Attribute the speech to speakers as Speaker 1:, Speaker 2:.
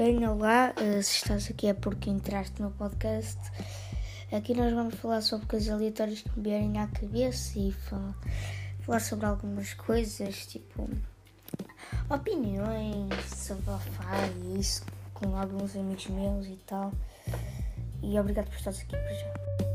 Speaker 1: bem, olá, uh, eh, se estás aqui é porque entraste no podcast. Aqui nós vamos falar sobre coisas aleatórias que me vierem à cabeça e falar, falar sobre algumas coisas, tipo opiniões sobre e isso com alguns amigos meus e tal. E obrigado por estares aqui por já.